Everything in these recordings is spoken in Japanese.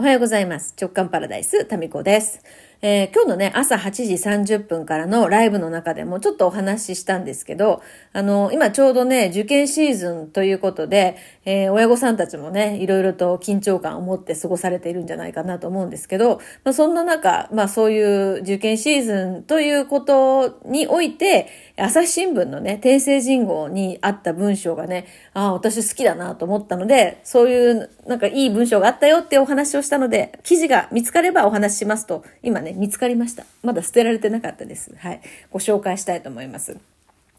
おはようございます。直感パラダイス、タミコです。えー、今日のね、朝8時30分からのライブの中でもちょっとお話ししたんですけど、あの、今ちょうどね、受験シーズンということで、えー、親御さんたちもね、いろいろと緊張感を持って過ごされているんじゃないかなと思うんですけど、まあ、そんな中、まあそういう受験シーズンということにおいて、朝日新聞のね、訂正人号にあった文章がね、ああ、私好きだなと思ったので、そういうなんかいい文章があったよってお話をしたので、記事が見つかればお話ししますと、今ね、ね、見つかりました。まだ捨てられてなかったです。はい。ご紹介したいと思います。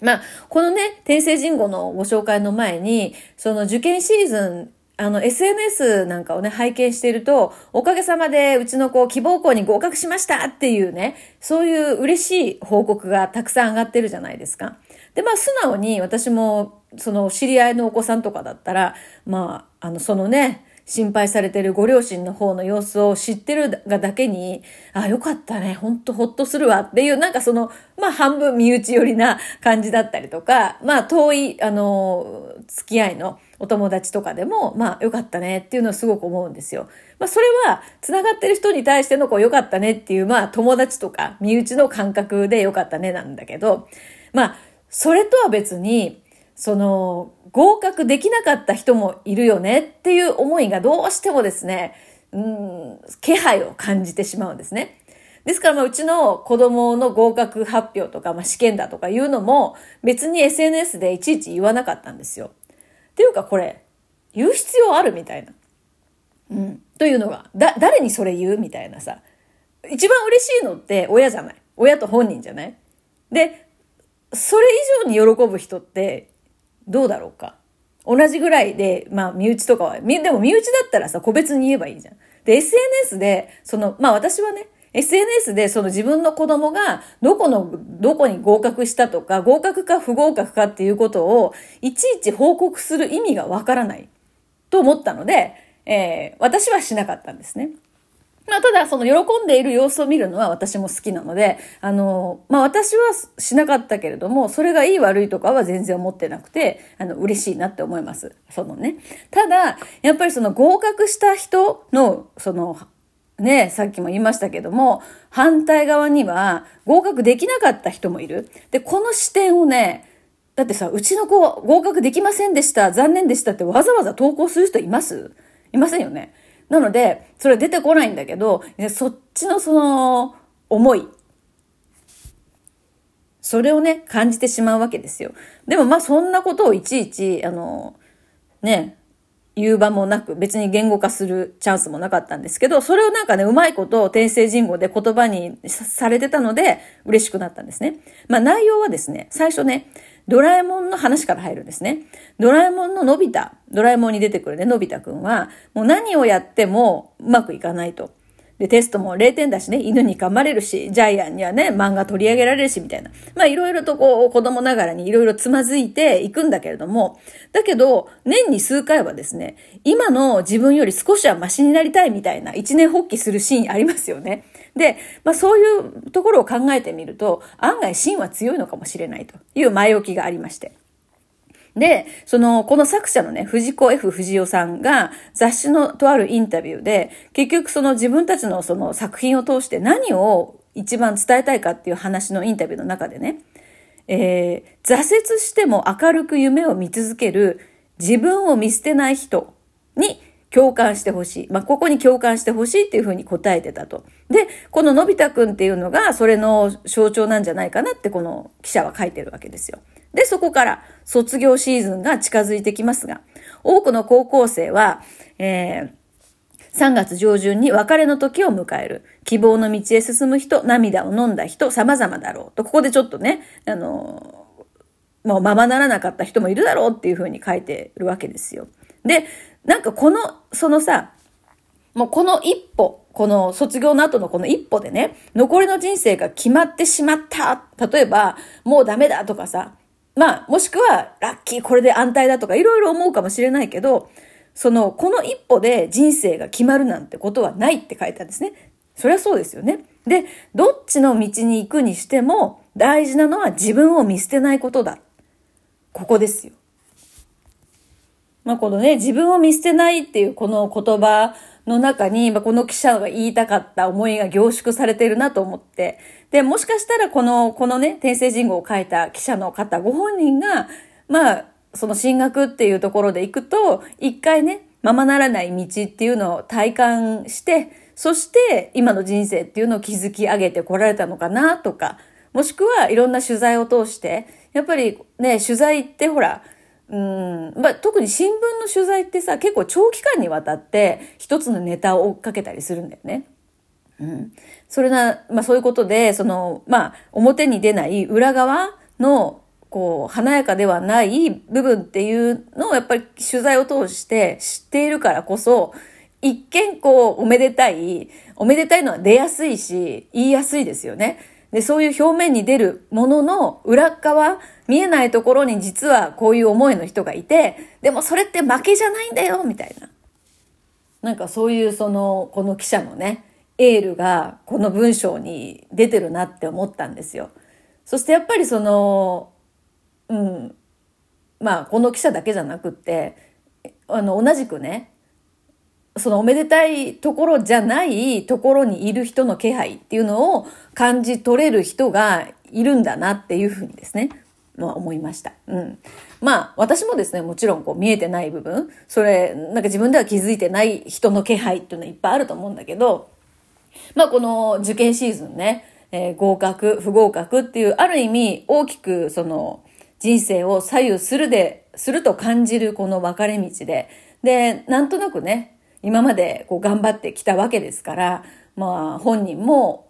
まあ、このね、天聖人語のご紹介の前に、その受験シーズン、あの、SNS なんかをね、拝見していると、おかげさまでうちの子、希望校に合格しましたっていうね、そういう嬉しい報告がたくさん上がってるじゃないですか。で、まあ、素直に私も、その、知り合いのお子さんとかだったら、まあ、あの、そのね、心配されてるご両親の方の様子を知ってるがだけに、あ、よかったね、ほんとほっとするわっていう、なんかその、まあ半分身内寄りな感じだったりとか、まあ遠い、あの、付き合いのお友達とかでも、まあよかったねっていうのをすごく思うんですよ。まあそれは、繋がってる人に対してのこうよかったねっていう、まあ友達とか身内の感覚でよかったねなんだけど、まあ、それとは別に、その、合格できなかった人もいるよねっていう思いがどうしてもですね、うん、気配を感じてしまうんですね。ですから、まあ、うちの子供の合格発表とか、まあ、試験だとかいうのも、別に SNS でいちいち言わなかったんですよ。っていうか、これ、言う必要あるみたいな。うん。というのが、だ、誰にそれ言うみたいなさ。一番嬉しいのって親じゃない。親と本人じゃないで、それ以上に喜ぶ人ってどうだろうか。同じぐらいで、まあ、身内とかは、でも身内だったらさ、個別に言えばいいじゃん。で、SNS で、その、まあ私はね、SNS でその自分の子供がどこの、どこに合格したとか、合格か不合格かっていうことを、いちいち報告する意味がわからないと思ったので、えー、私はしなかったんですね。まあ、ただ、その喜んでいる様子を見るのは私も好きなので、あの、まあ、私はしなかったけれども、それがいい悪いとかは全然思ってなくて、あの、嬉しいなって思います。そのね。ただ、やっぱりその合格した人の、その、ね、さっきも言いましたけども、反対側には合格できなかった人もいる。で、この視点をね、だってさ、うちの子合格できませんでした、残念でしたってわざわざ投稿する人います？いませんよね。なので、それ出てこないんだけど、そっちのその、思い。それをね、感じてしまうわけですよ。でもまあそんなことをいちいち、あの、ね、言う場もなく、別に言語化するチャンスもなかったんですけど、それをなんかね、うまいことを転生人語で言葉にされてたので、嬉しくなったんですね。まあ内容はですね、最初ね、ドラえもんの話から入るんですね。ドラえもんののび太、ドラえもんに出てくるね、のび太くんは、もう何をやってもうまくいかないと。で、テストも0点だしね、犬に噛まれるし、ジャイアンにはね、漫画取り上げられるし、みたいな。まあ、いろいろとこう、子供ながらにいろいろつまずいていくんだけれども、だけど、年に数回はですね、今の自分より少しはマシになりたいみたいな一年発起するシーンありますよね。で、まあそういうところを考えてみると、案外芯は強いのかもしれないという前置きがありまして。で、その、この作者のね、藤子 F 不二雄さんが雑誌のとあるインタビューで、結局その自分たちのその作品を通して何を一番伝えたいかっていう話のインタビューの中でね、えー、挫折しても明るく夢を見続ける自分を見捨てない人に共感してほしい。まあ、ここに共感してほしいっていうふうに答えてたと。で、こののび太くんっていうのがそれの象徴なんじゃないかなってこの記者は書いてるわけですよ。で、そこから卒業シーズンが近づいてきますが、多くの高校生は、えー、3月上旬に別れの時を迎える。希望の道へ進む人、涙を飲んだ人、様々だろう。と、ここでちょっとね、あのもうままならなかった人もいるだろうっていうふうに書いてるわけですよ。で、なんかこの、そのさ、もうこの一歩、この卒業の後のこの一歩でね、残りの人生が決まってしまった。例えば、もうダメだとかさ、まあ、もしくは、ラッキー、これで安泰だとか、いろいろ思うかもしれないけど、その、この一歩で人生が決まるなんてことはないって書いてあるんですね。そりゃそうですよね。で、どっちの道に行くにしても、大事なのは自分を見捨てないことだ。ここですよ。まあ、このね、自分を見捨てないっていうこの言葉の中に、まあ、この記者が言いたかった思いが凝縮されてるなと思って、で、もしかしたらこの、このね、天聖人語を書いた記者の方ご本人が、まあ、その進学っていうところで行くと、一回ね、ままならない道っていうのを体感して、そして今の人生っていうのを築き上げてこられたのかなとか、もしくはいろんな取材を通して、やっぱりね、取材ってほら、うん、まあ、特に新聞の取材ってさ、結構長期間にわたって一つのネタを追っかけたりするんだよね。うん。それな、まあそういうことで、その、まあ、表に出ない裏側の、こう、華やかではない部分っていうのをやっぱり取材を通して知っているからこそ、一見こう、おめでたい、おめでたいのは出やすいし、言いやすいですよね。で、そういう表面に出るものの裏側、見えないところに実はこういう思いの人がいて、でもそれって負けじゃないんだよ、みたいな。なんかそういうその、この記者のね、エールがこの文章に出てるなって思ったんですよ。そしてやっぱりその、うん、まあこの記者だけじゃなくって、あの同じくね、そのおめでたいところじゃないところにいる人の気配っていうのを感じ取れる人がいるんだなっていうふうにですね、まあ思いました。うん。まあ私もですね、もちろんこう見えてない部分、それ、なんか自分では気づいてない人の気配っていうのはいっぱいあると思うんだけど、まあこの受験シーズンね、えー、合格、不合格っていうある意味大きくその人生を左右するで、すると感じるこの分かれ道で、で、なんとなくね、今までこう頑張ってきたわけですから、まあ本人も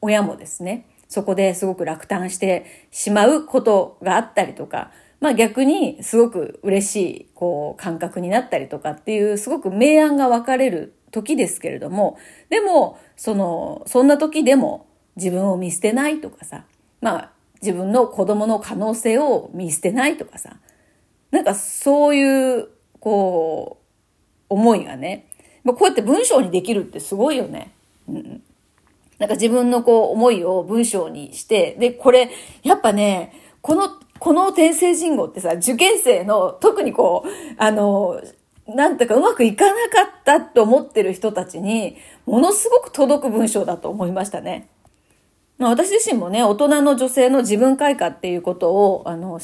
親もですね、そこですごく落胆してしまうことがあったりとか、まあ逆にすごく嬉しいこう感覚になったりとかっていうすごく明暗が分かれる時ですけれども、でも、その、そんな時でも自分を見捨てないとかさ、まあ自分の子供の可能性を見捨てないとかさ、なんかそういう、こう、思いがね、まあ、こうやって文章にできるってすごいよね。うん。なんか自分のこう思いを文章にして、で、これ、やっぱね、この、この天聖人語ってさ、受験生の特にこう、あの、なんていうかうまくいかなかったと思ってる人たちに、ものすごく届く文章だと思いましたね。まあ、私自身もね、大人の女性の自分開花っていうことを、あの、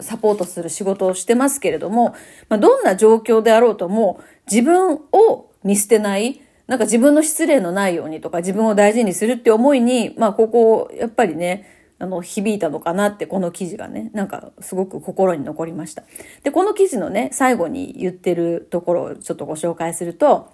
サポートする仕事をしてますけれども、まあ、どんな状況であろうとも、自分を見捨てない、なんか自分の失礼のないようにとか自分を大事にするって思いに、まあここ、やっぱりね、あの、響いたのかなって、この記事がね、なんかすごく心に残りました。で、この記事のね、最後に言ってるところをちょっとご紹介すると、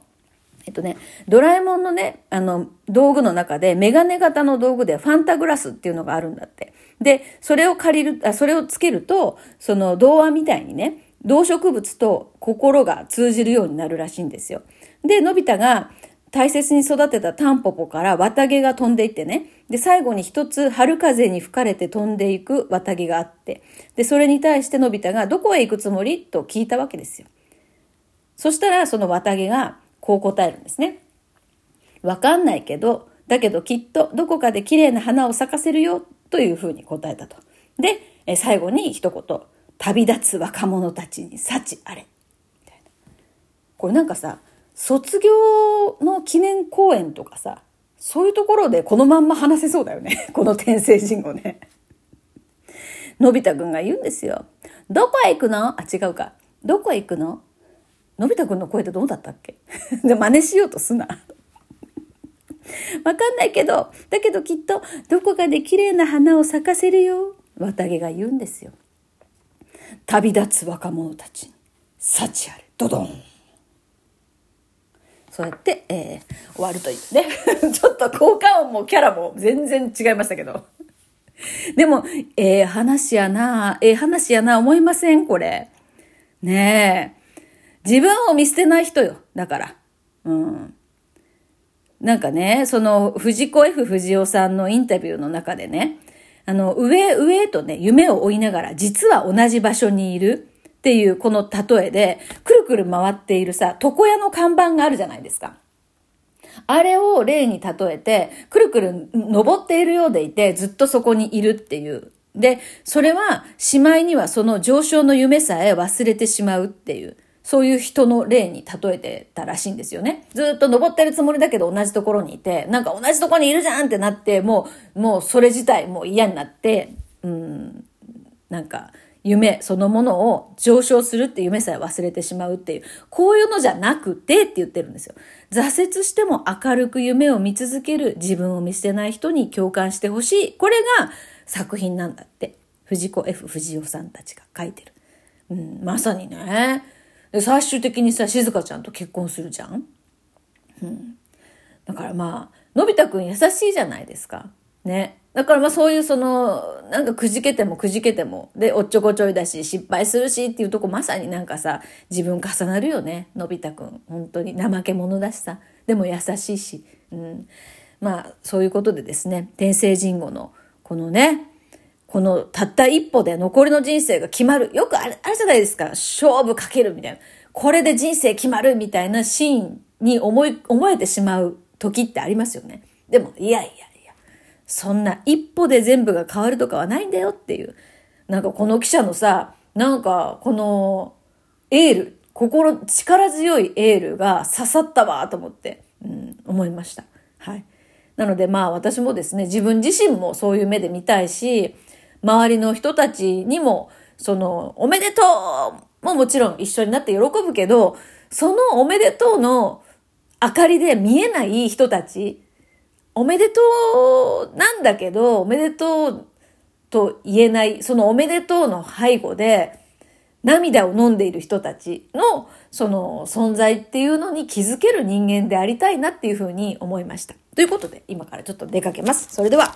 えっとね、ドラえもんのね、あの、道具の中で、メガネ型の道具でファンタグラスっていうのがあるんだって。で、それを借りる、あ、それをつけると、その童話みたいにね、動植物と心が通じるようになるらしいんですよ。で、のび太が大切に育てたタンポポから綿毛が飛んでいってね。で、最後に一つ春風に吹かれて飛んでいく綿毛があって。で、それに対してのび太がどこへ行くつもり？と聞いたわけですよ。そしたらその綿毛がこう答えるんですね。わかんないけど、だけどきっとどこかで綺麗な花を咲かせるよというふうに答えたと。で、え最後に一言、旅立つ若者たちに幸あれ。これなんかさ、卒業の記念公演とかさ、そういうところでこのまんま話せそうだよね。この天聖人語ね。のび太くんが言うんですよ。どこへ行くの？あ、違うか。どこへ行くの？のび太くんの声ってどうだったっけ？で、真似しようとすな。わかんないけど、だけどきっとどこかで綺麗な花を咲かせるよ。綿毛が言うんですよ。旅立つ若者たちに、幸あれ、ドドン。そうやって、えー、終わるというね。ちょっと効果音もキャラも全然違いましたけど。でも、ええー、話やな、ええー、話やな、思いませんこれ。ねえ。自分を見捨てない人よ。だから。うん。なんかね、その、藤子 F 不二雄さんのインタビューの中でね、あの、上、上とね、夢を追いながら、実は同じ場所にいる。っていうこの例えで、くるくる回っているさ、床屋の看板があるじゃないですか。あれを例に例えて、くるくる登っているようでいて、ずっとそこにいるっていう。で、それは、しまいにはその上昇の夢さえ忘れてしまうっていう。そういう人の例に例えてたらしいんですよね。ずっと登ってるつもりだけど同じところにいて、なんか同じところにいるじゃんってなって、もう、もうそれ自体もう嫌になって、うん、なんか、夢そのものを上昇するって夢さえ忘れてしまうっていう、こういうのじゃなくてって言ってるんですよ。挫折しても明るく夢を見続ける自分を見捨てない人に共感してほしい。これが作品なんだって。藤子 F 不二雄さんたちが書いてる。うん、まさにね。で、最終的にさ、静香ちゃんと結婚するじゃんうん。だからまあ、のび太くん優しいじゃないですか。ね。だからまあそういうその、なんかくじけてもくじけても、で、おっちょこちょいだし、失敗するしっていうとこまさになんかさ、自分重なるよね。のび太くん。本当に怠け者だしさ。でも優しいし。うん。まあ、そういうことでですね、天聖人語の、このね、このたった一歩で残りの人生が決まる。よくあれ、あれじゃないですか。勝負かけるみたいな。これで人生決まるみたいなシーンに思い、思えてしまう時ってありますよね。でも、いやいや、そんな一歩で全部が変わるとかはないんだよっていう。なんかこの記者のさ、なんかこのエール、心、力強いエールが刺さったわと思って、うん、思いました。はい。なのでまあ私もですね、自分自身もそういう目で見たいし、周りの人たちにも、その、おめでとうももちろん一緒になって喜ぶけど、そのおめでとうの明かりで見えない人たち、おめでとうなんだけど、おめでとうと言えない、そのおめでとうの背後で、涙を飲んでいる人たちのその存在っていうのに気づける人間でありたいなっていうふうに思いました。ということで今からちょっと出かけます。それでは。